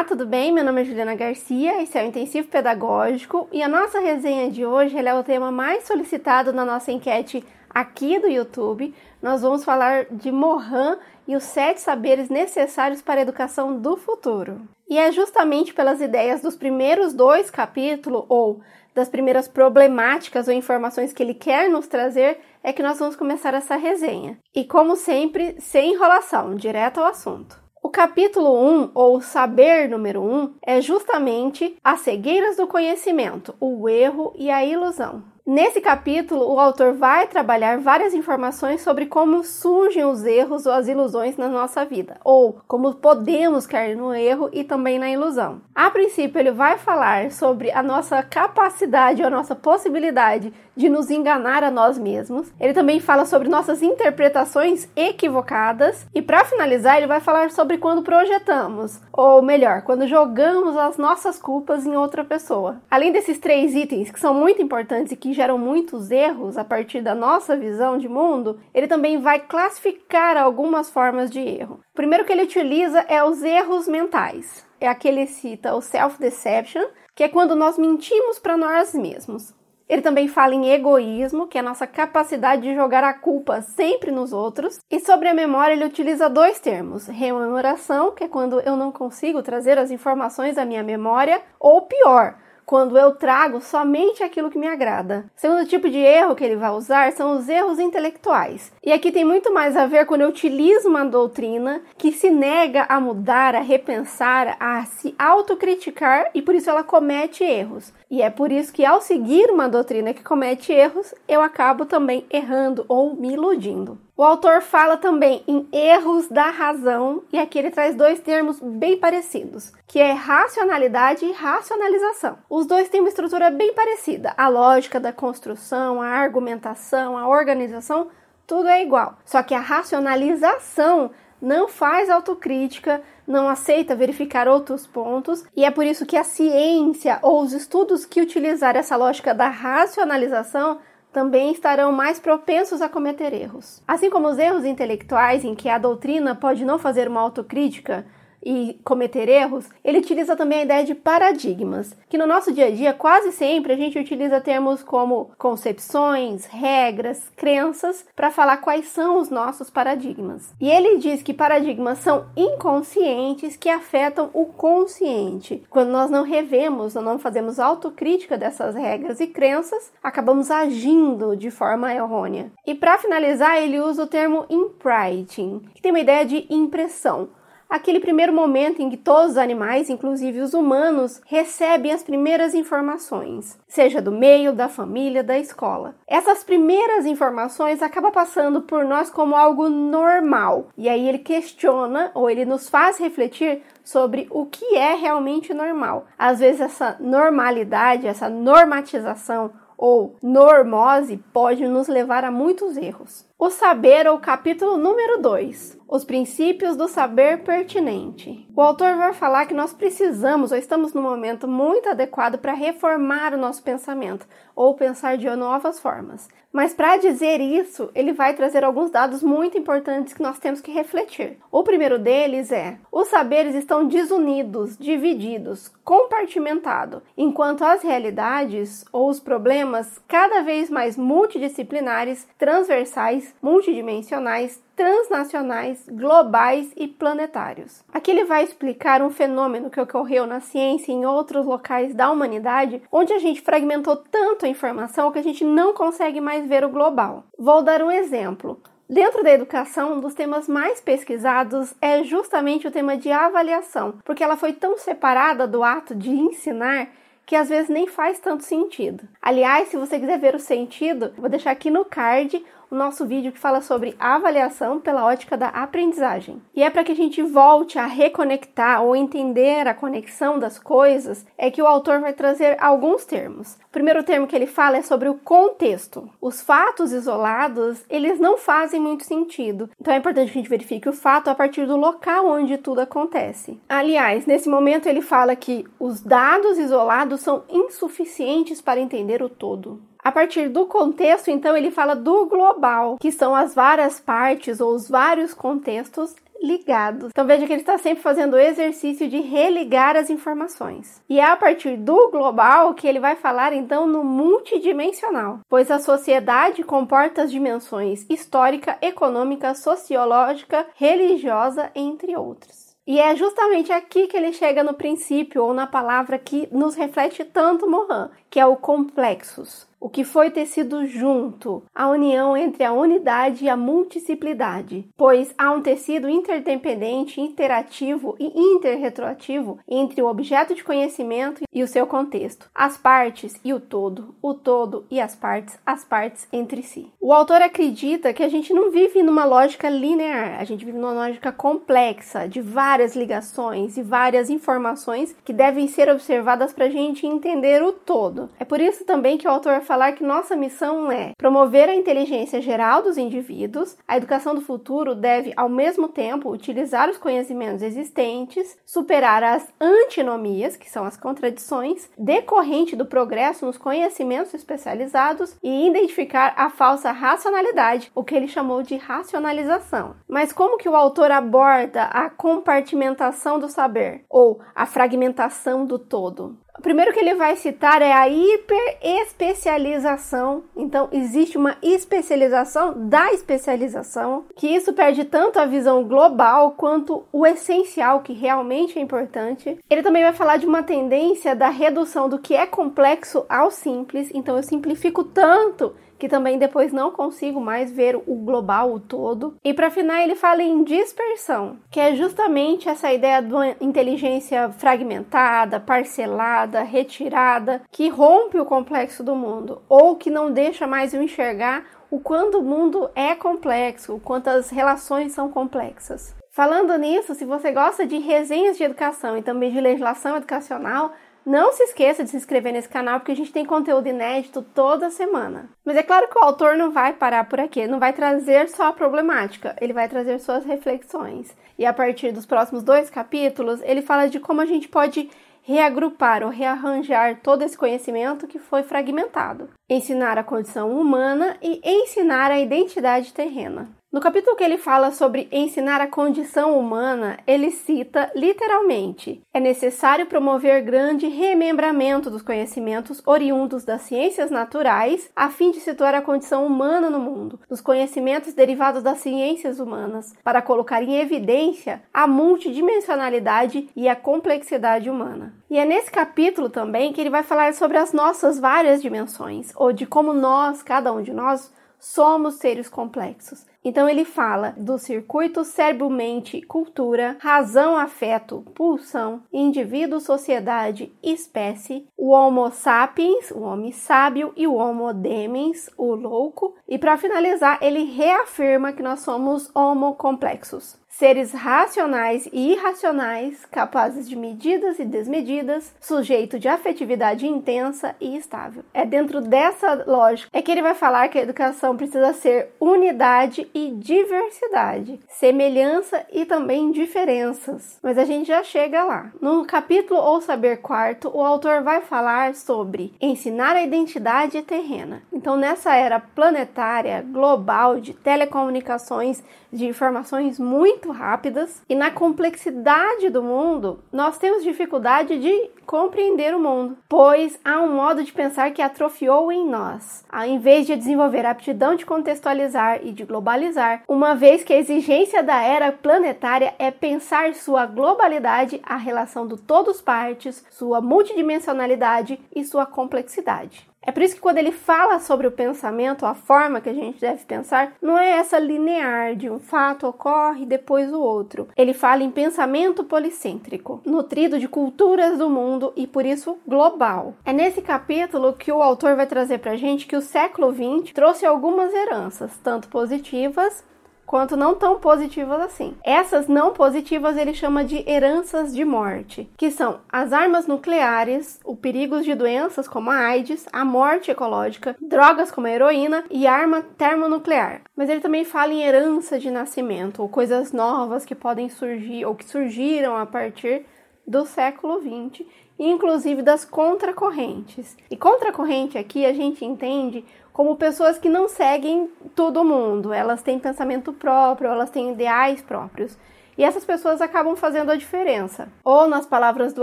Olá, tudo bem? Meu nome é Juliana Garcia, esse é o Intensivo Pedagógico e a nossa resenha de hoje é o tema mais solicitado na nossa enquete aqui do YouTube. Nós vamos falar de Mohan e os sete saberes necessários para a educação do futuro. E é justamente pelas ideias dos primeiros dois capítulos, ou das primeiras problemáticas ou informações que ele quer nos trazer, é que nós vamos começar essa resenha. E como sempre, sem enrolação, direto ao assunto. O capítulo 1, ou saber número 1, é justamente as cegueiras do conhecimento, o erro e a ilusão. Nesse capítulo, o autor vai trabalhar várias informações sobre como surgem os erros ou as ilusões na nossa vida, ou como podemos cair no erro e também na ilusão. A princípio, ele vai falar sobre a nossa capacidade ou a nossa possibilidade de nos enganar a nós mesmos. Ele também fala sobre nossas interpretações equivocadas e para finalizar, ele vai falar sobre quando projetamos, ou melhor, quando jogamos as nossas culpas em outra pessoa. Além desses três itens que são muito importantes e que geram muitos erros a partir da nossa visão de mundo, ele também vai classificar algumas formas de erro. O primeiro que ele utiliza é os erros mentais. É aquele cita o self-deception, que é quando nós mentimos para nós mesmos. Ele também fala em egoísmo, que é a nossa capacidade de jogar a culpa sempre nos outros. E sobre a memória, ele utiliza dois termos: rememoração, que é quando eu não consigo trazer as informações à minha memória, ou pior, quando eu trago somente aquilo que me agrada. Segundo tipo de erro que ele vai usar são os erros intelectuais. E aqui tem muito mais a ver quando eu utilizo uma doutrina que se nega a mudar, a repensar, a se autocriticar e por isso ela comete erros. E é por isso que ao seguir uma doutrina que comete erros, eu acabo também errando ou me iludindo. O autor fala também em erros da razão, e aqui ele traz dois termos bem parecidos, que é racionalidade e racionalização. Os dois têm uma estrutura bem parecida. A lógica da construção, a argumentação, a organização, tudo é igual. Só que a racionalização não faz autocrítica, não aceita verificar outros pontos, e é por isso que a ciência ou os estudos que utilizar essa lógica da racionalização também estarão mais propensos a cometer erros. Assim como os erros intelectuais, em que a doutrina pode não fazer uma autocrítica e cometer erros, ele utiliza também a ideia de paradigmas, que no nosso dia a dia quase sempre a gente utiliza termos como concepções, regras, crenças para falar quais são os nossos paradigmas. E ele diz que paradigmas são inconscientes que afetam o consciente. Quando nós não revemos ou não fazemos autocrítica dessas regras e crenças, acabamos agindo de forma errônea. E para finalizar, ele usa o termo imprinting, que tem uma ideia de impressão aquele primeiro momento em que todos os animais, inclusive os humanos, recebem as primeiras informações, seja do meio, da família, da escola. Essas primeiras informações acabam passando por nós como algo normal. E aí ele questiona ou ele nos faz refletir sobre o que é realmente normal. Às vezes essa normalidade, essa normatização ou normose pode nos levar a muitos erros. O saber ou capítulo número 2 os princípios do saber pertinente. O autor vai falar que nós precisamos ou estamos num momento muito adequado para reformar o nosso pensamento ou pensar de novas formas. Mas para dizer isso, ele vai trazer alguns dados muito importantes que nós temos que refletir. O primeiro deles é: os saberes estão desunidos, divididos, compartimentados, enquanto as realidades ou os problemas cada vez mais multidisciplinares, transversais, multidimensionais, transnacionais, globais e planetários. Aqui ele vai explicar um fenômeno que ocorreu na ciência e em outros locais da humanidade, onde a gente fragmentou tanto a informação que a gente não consegue mais ver o global. Vou dar um exemplo. Dentro da educação, um dos temas mais pesquisados é justamente o tema de avaliação, porque ela foi tão separada do ato de ensinar que às vezes nem faz tanto sentido. Aliás, se você quiser ver o sentido, vou deixar aqui no card o nosso vídeo que fala sobre avaliação pela ótica da aprendizagem. E é para que a gente volte a reconectar ou entender a conexão das coisas, é que o autor vai trazer alguns termos. O primeiro termo que ele fala é sobre o contexto. Os fatos isolados, eles não fazem muito sentido. Então é importante que a gente verifique o fato a partir do local onde tudo acontece. Aliás, nesse momento ele fala que os dados isolados são insuficientes para entender o todo. A partir do contexto, então, ele fala do global, que são as várias partes ou os vários contextos ligados. Então veja que ele está sempre fazendo o exercício de religar as informações. E é a partir do global que ele vai falar então no multidimensional, pois a sociedade comporta as dimensões histórica, econômica, sociológica, religiosa, entre outros. E é justamente aqui que ele chega no princípio ou na palavra que nos reflete tanto Mohan, que é o complexos o que foi tecido junto, a união entre a unidade e a multiplicidade, pois há um tecido interdependente, interativo e interretroativo entre o objeto de conhecimento e o seu contexto, as partes e o todo, o todo e as partes, as partes entre si. O autor acredita que a gente não vive numa lógica linear, a gente vive numa lógica complexa, de várias ligações e várias informações que devem ser observadas para a gente entender o todo. É por isso também que o autor falar que nossa missão é promover a inteligência geral dos indivíduos, a educação do futuro deve, ao mesmo tempo, utilizar os conhecimentos existentes, superar as antinomias, que são as contradições, decorrente do progresso nos conhecimentos especializados e identificar a falsa racionalidade, o que ele chamou de racionalização. Mas como que o autor aborda a compartimentação do saber ou a fragmentação do todo? O primeiro que ele vai citar é a hiperespecialização. Então, existe uma especialização da especialização, que isso perde tanto a visão global quanto o essencial, que realmente é importante. Ele também vai falar de uma tendência da redução do que é complexo ao simples. Então, eu simplifico tanto que também depois não consigo mais ver o global, o todo. E para final ele fala em dispersão, que é justamente essa ideia de uma inteligência fragmentada, parcelada, retirada, que rompe o complexo do mundo ou que não deixa mais eu enxergar o quanto o mundo é complexo, o quanto as relações são complexas. Falando nisso, se você gosta de resenhas de educação e também de legislação educacional, não se esqueça de se inscrever nesse canal porque a gente tem conteúdo inédito toda semana. Mas é claro que o autor não vai parar por aqui, não vai trazer só a problemática, ele vai trazer suas reflexões. E a partir dos próximos dois capítulos, ele fala de como a gente pode reagrupar ou rearranjar todo esse conhecimento que foi fragmentado, ensinar a condição humana e ensinar a identidade terrena. No capítulo que ele fala sobre ensinar a condição humana, ele cita literalmente: é necessário promover grande remembramento dos conhecimentos oriundos das ciências naturais, a fim de situar a condição humana no mundo, dos conhecimentos derivados das ciências humanas, para colocar em evidência a multidimensionalidade e a complexidade humana. E é nesse capítulo também que ele vai falar sobre as nossas várias dimensões, ou de como nós, cada um de nós, somos seres complexos. Então ele fala do circuito cérebro-mente, cultura, razão, afeto, pulsão, indivíduo, sociedade, espécie, o Homo sapiens, o homem sábio, e o Homo demens, o louco. E para finalizar, ele reafirma que nós somos homo complexos seres racionais e irracionais, capazes de medidas e desmedidas, sujeito de afetividade intensa e estável. É dentro dessa lógica é que ele vai falar que a educação precisa ser unidade e diversidade, semelhança e também diferenças. Mas a gente já chega lá. No capítulo Ou Saber Quarto, o autor vai falar sobre ensinar a identidade terrena. Então, nessa era planetária, global, de telecomunicações, de informações muito rápidas e na complexidade do mundo, nós temos dificuldade de compreender o mundo, pois há um modo de pensar que atrofiou em nós, ao invés de desenvolver a aptidão de contextualizar e de globalizar, uma vez que a exigência da era planetária é pensar sua globalidade à relação do todos partes, sua multidimensionalidade e sua complexidade. É por isso que quando ele fala sobre o pensamento, a forma que a gente deve pensar, não é essa linear de um fato ocorre depois o outro. Ele fala em pensamento policêntrico, nutrido de culturas do mundo e por isso global. É nesse capítulo que o autor vai trazer pra gente que o século XX trouxe algumas heranças, tanto positivas quanto não tão positivas assim. Essas não positivas ele chama de heranças de morte, que são as armas nucleares, o perigos de doenças como a AIDS, a morte ecológica, drogas como a heroína e arma termonuclear. Mas ele também fala em herança de nascimento, ou coisas novas que podem surgir ou que surgiram a partir do século XX, inclusive das contracorrentes. E contracorrente aqui a gente entende como pessoas que não seguem todo mundo, elas têm pensamento próprio, elas têm ideais próprios. E essas pessoas acabam fazendo a diferença. Ou, nas palavras do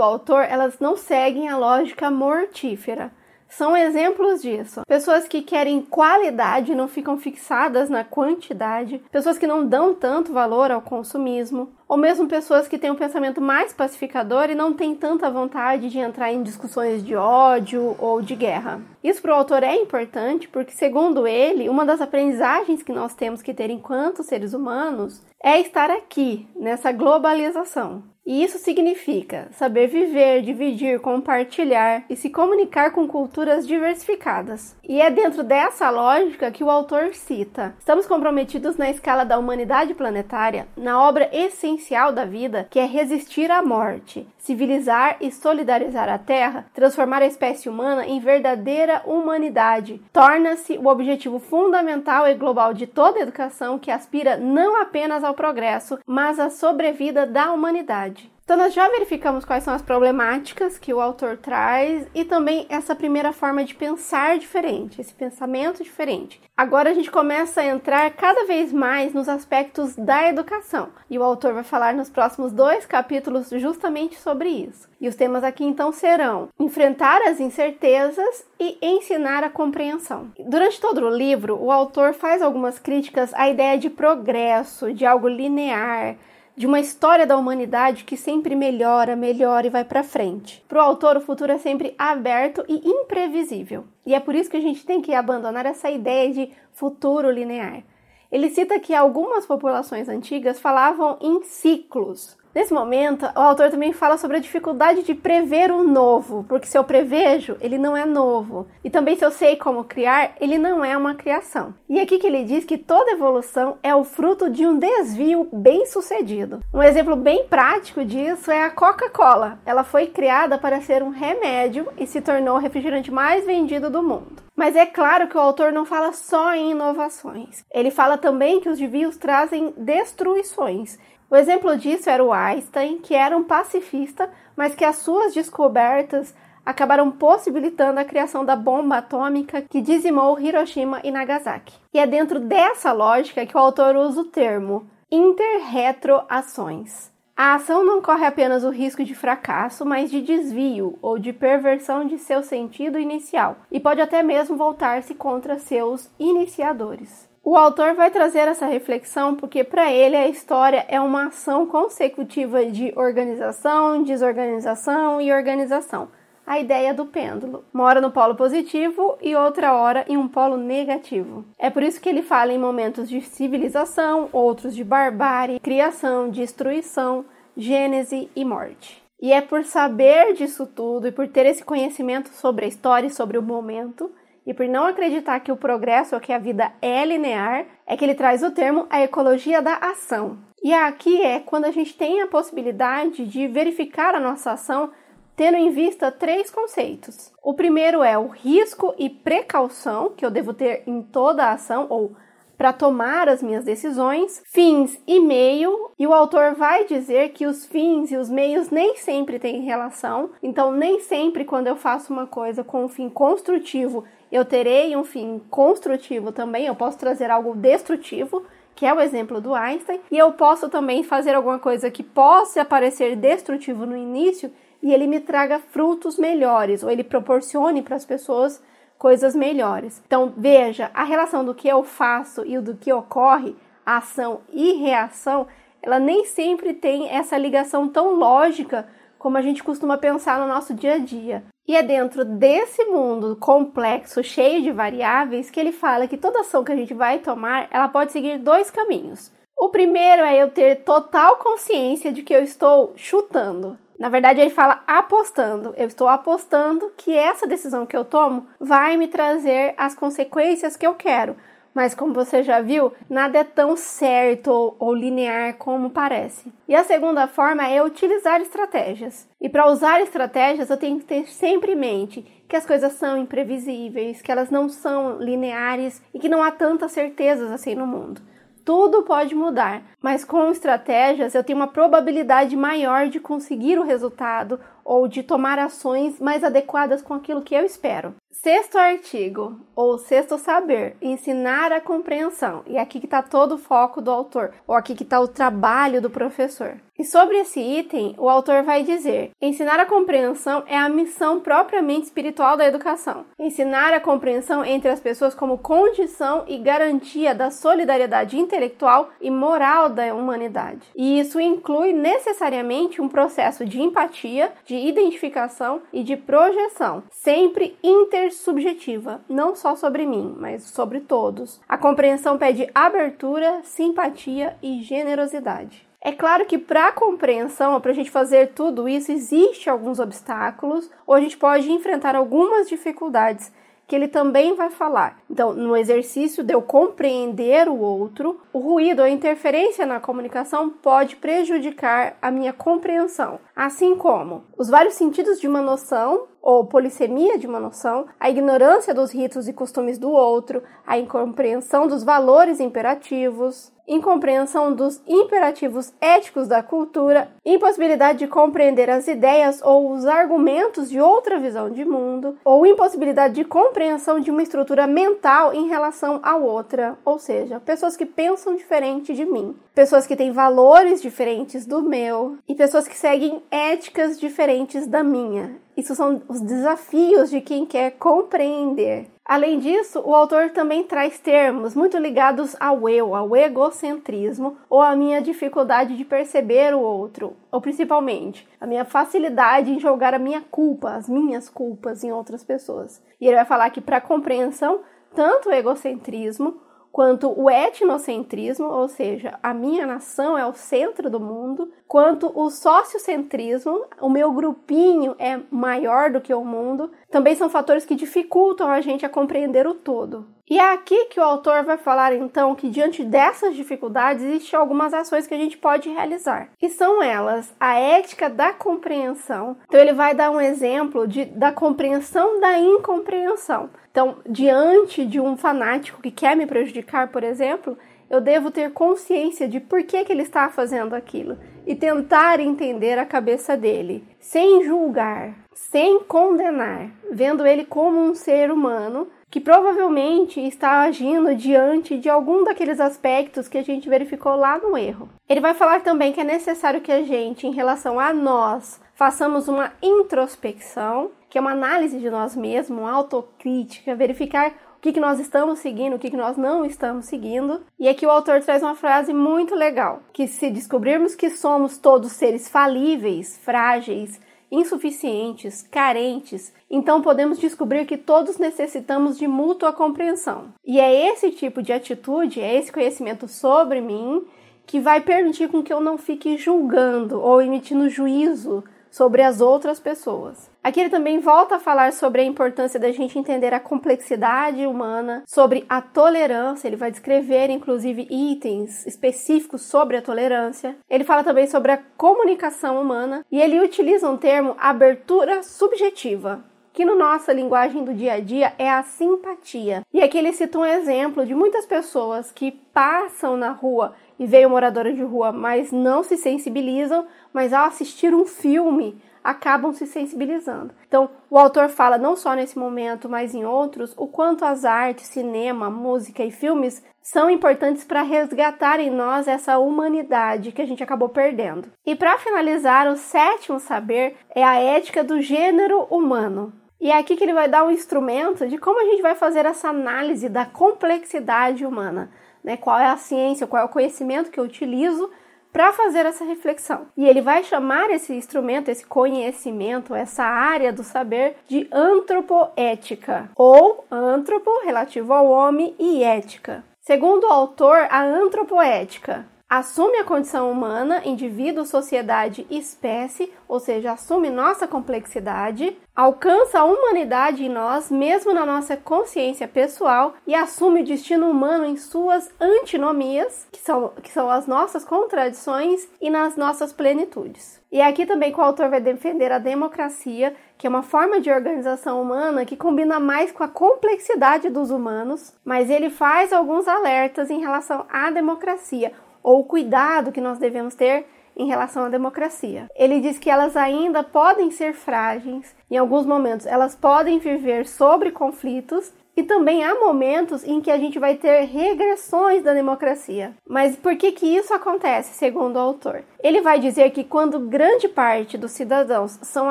autor, elas não seguem a lógica mortífera são exemplos disso. Pessoas que querem qualidade não ficam fixadas na quantidade, pessoas que não dão tanto valor ao consumismo, ou mesmo pessoas que têm um pensamento mais pacificador e não têm tanta vontade de entrar em discussões de ódio ou de guerra. Isso para o autor é importante porque, segundo ele, uma das aprendizagens que nós temos que ter enquanto seres humanos é estar aqui, nessa globalização. E isso significa saber viver, dividir, compartilhar e se comunicar com culturas diversificadas. E é dentro dessa lógica que o autor cita: estamos comprometidos na escala da humanidade planetária, na obra essencial da vida, que é resistir à morte, civilizar e solidarizar a Terra, transformar a espécie humana em verdadeira humanidade. Torna-se o objetivo fundamental e global de toda educação que aspira não apenas ao progresso, mas à sobrevida da humanidade. Então, nós já verificamos quais são as problemáticas que o autor traz e também essa primeira forma de pensar diferente, esse pensamento diferente. Agora a gente começa a entrar cada vez mais nos aspectos da educação e o autor vai falar nos próximos dois capítulos justamente sobre isso. E os temas aqui então serão enfrentar as incertezas e ensinar a compreensão. Durante todo o livro, o autor faz algumas críticas à ideia de progresso, de algo linear de uma história da humanidade que sempre melhora, melhora e vai para frente. Para o autor, o futuro é sempre aberto e imprevisível. E é por isso que a gente tem que abandonar essa ideia de futuro linear. Ele cita que algumas populações antigas falavam em ciclos, Nesse momento, o autor também fala sobre a dificuldade de prever o novo, porque se eu prevejo, ele não é novo. E também se eu sei como criar, ele não é uma criação. E aqui que ele diz que toda evolução é o fruto de um desvio bem sucedido. Um exemplo bem prático disso é a Coca-Cola. Ela foi criada para ser um remédio e se tornou o refrigerante mais vendido do mundo. Mas é claro que o autor não fala só em inovações. Ele fala também que os desvios trazem destruições o exemplo disso era o Einstein, que era um pacifista, mas que as suas descobertas acabaram possibilitando a criação da bomba atômica que dizimou Hiroshima e Nagasaki. E é dentro dessa lógica que o autor usa o termo interretroações. A ação não corre apenas o risco de fracasso, mas de desvio ou de perversão de seu sentido inicial, e pode até mesmo voltar-se contra seus iniciadores. O autor vai trazer essa reflexão porque, para ele, a história é uma ação consecutiva de organização, desorganização e organização. A ideia do pêndulo. Uma hora no polo positivo e outra hora em um polo negativo. É por isso que ele fala em momentos de civilização, outros de barbárie, criação, destruição, gênese e morte. E é por saber disso tudo e por ter esse conhecimento sobre a história e sobre o momento e por não acreditar que o progresso ou que a vida é linear, é que ele traz o termo a ecologia da ação. E aqui é quando a gente tem a possibilidade de verificar a nossa ação tendo em vista três conceitos. O primeiro é o risco e precaução que eu devo ter em toda a ação ou para tomar as minhas decisões, fins e meio, e o autor vai dizer que os fins e os meios nem sempre têm relação, então nem sempre quando eu faço uma coisa com um fim construtivo eu terei um fim construtivo também, eu posso trazer algo destrutivo, que é o exemplo do Einstein, e eu posso também fazer alguma coisa que possa parecer destrutivo no início e ele me traga frutos melhores, ou ele proporcione para as pessoas coisas melhores. Então, veja, a relação do que eu faço e do que ocorre, ação e reação, ela nem sempre tem essa ligação tão lógica como a gente costuma pensar no nosso dia a dia. E é dentro desse mundo complexo, cheio de variáveis, que ele fala que toda ação que a gente vai tomar, ela pode seguir dois caminhos. O primeiro é eu ter total consciência de que eu estou chutando. Na verdade, ele fala apostando. Eu estou apostando que essa decisão que eu tomo vai me trazer as consequências que eu quero. Mas como você já viu, nada é tão certo ou, linear como parece. E a segunda forma é utilizar estratégias. E para usar estratégias, eu tenho que ter sempre em mente que as coisas são imprevisíveis, que elas não são lineares e que não há tantas certezas assim no mundo. Tudo pode mudar, mas com estratégias eu tenho uma probabilidade maior de conseguir o resultado ou de tomar ações mais adequadas com aquilo que eu espero. Sexto artigo, ou sexto saber, ensinar a compreensão. E aqui que está todo o foco do autor, ou aqui que está o trabalho do professor. E sobre esse item, o autor vai dizer: ensinar a compreensão é a missão propriamente espiritual da educação. Ensinar a compreensão entre as pessoas como condição e garantia da solidariedade intelectual e moral da humanidade. E isso inclui necessariamente um processo de empatia, de identificação e de projeção, sempre intersubjetiva, não só sobre mim, mas sobre todos. A compreensão pede abertura, simpatia e generosidade. É claro que para a compreensão, para a gente fazer tudo isso, existe alguns obstáculos, ou a gente pode enfrentar algumas dificuldades que ele também vai falar. Então, no exercício de eu compreender o outro, o ruído a interferência na comunicação pode prejudicar a minha compreensão, assim como os vários sentidos de uma noção ou polissemia de uma noção, a ignorância dos ritos e costumes do outro, a incompreensão dos valores imperativos, incompreensão dos imperativos éticos da cultura, impossibilidade de compreender as ideias ou os argumentos de outra visão de mundo, ou impossibilidade de compreensão de uma estrutura mental em relação a outra, ou seja, pessoas que pensam diferente de mim, pessoas que têm valores diferentes do meu e pessoas que seguem éticas diferentes da minha. Isso são os desafios de quem quer compreender. Além disso, o autor também traz termos muito ligados ao eu, ao egocentrismo ou à minha dificuldade de perceber o outro, ou principalmente a minha facilidade em jogar a minha culpa, as minhas culpas em outras pessoas. E ele vai falar que para compreensão, tanto o egocentrismo quanto o etnocentrismo, ou seja, a minha nação é o centro do mundo, quanto o sociocentrismo, o meu grupinho é maior do que o mundo, também são fatores que dificultam a gente a compreender o todo. E é aqui que o autor vai falar então que diante dessas dificuldades existem algumas ações que a gente pode realizar. E são elas a ética da compreensão. Então ele vai dar um exemplo de, da compreensão da incompreensão. Então, diante de um fanático que quer me prejudicar, por exemplo, eu devo ter consciência de por que, que ele está fazendo aquilo e tentar entender a cabeça dele, sem julgar, sem condenar, vendo ele como um ser humano que provavelmente está agindo diante de algum daqueles aspectos que a gente verificou lá no erro. Ele vai falar também que é necessário que a gente, em relação a nós, façamos uma introspecção, que é uma análise de nós mesmos, uma autocrítica, verificar o que, que nós estamos seguindo, o que, que nós não estamos seguindo. E aqui o autor traz uma frase muito legal: que se descobrirmos que somos todos seres falíveis, frágeis, insuficientes, carentes, então podemos descobrir que todos necessitamos de mútua compreensão. E é esse tipo de atitude, é esse conhecimento sobre mim que vai permitir com que eu não fique julgando ou emitindo juízo sobre as outras pessoas. Aqui ele também volta a falar sobre a importância da gente entender a complexidade humana, sobre a tolerância, ele vai descrever inclusive itens específicos sobre a tolerância. Ele fala também sobre a comunicação humana e ele utiliza um termo abertura subjetiva que no nossa linguagem do dia a dia é a simpatia. E aqui ele cita um exemplo de muitas pessoas que passam na rua e veem moradores de rua, mas não se sensibilizam, mas ao assistir um filme acabam se sensibilizando. Então, o autor fala não só nesse momento, mas em outros, o quanto as artes, cinema, música e filmes são importantes para resgatar em nós essa humanidade que a gente acabou perdendo. E para finalizar, o sétimo saber é a ética do gênero humano. E é aqui que ele vai dar um instrumento de como a gente vai fazer essa análise da complexidade humana, né? Qual é a ciência, qual é o conhecimento que eu utilizo para fazer essa reflexão. E ele vai chamar esse instrumento, esse conhecimento, essa área do saber de antropoética, ou antropo relativo ao homem e ética. Segundo o autor, a antropoética assume a condição humana, indivíduo, sociedade, espécie, ou seja, assume nossa complexidade, alcança a humanidade em nós, mesmo na nossa consciência pessoal, e assume o destino humano em suas antinomias, que são, que são as nossas contradições, e nas nossas plenitudes. E aqui também que o autor vai defender a democracia, que é uma forma de organização humana que combina mais com a complexidade dos humanos, mas ele faz alguns alertas em relação à democracia, ou o cuidado que nós devemos ter em relação à democracia. Ele diz que elas ainda podem ser frágeis, em alguns momentos elas podem viver sobre conflitos e também há momentos em que a gente vai ter regressões da democracia. Mas por que que isso acontece, segundo o autor? Ele vai dizer que quando grande parte dos cidadãos são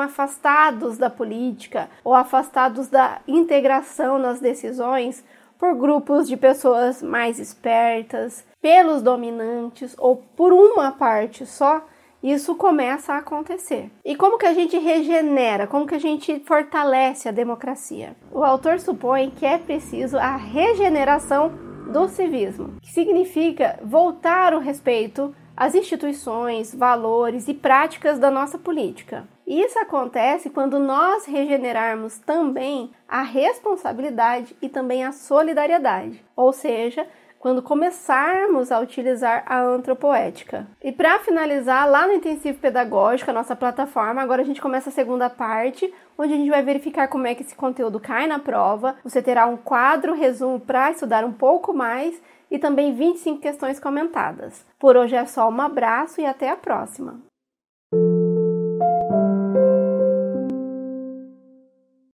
afastados da política ou afastados da integração nas decisões por grupos de pessoas mais espertas, pelos dominantes ou por uma parte só, isso começa a acontecer. E como que a gente regenera, como que a gente fortalece a democracia? O autor supõe que é preciso a regeneração do civismo, que significa voltar o respeito às instituições, valores e práticas da nossa política. Isso acontece quando nós regenerarmos também a responsabilidade e também a solidariedade, ou seja, quando começarmos a utilizar a antropoética. E para finalizar, lá no intensivo pedagógico, a nossa plataforma, agora a gente começa a segunda parte, onde a gente vai verificar como é que esse conteúdo cai na prova. Você terá um quadro resumo para estudar um pouco mais e também 25 questões comentadas. Por hoje é só um abraço e até a próxima.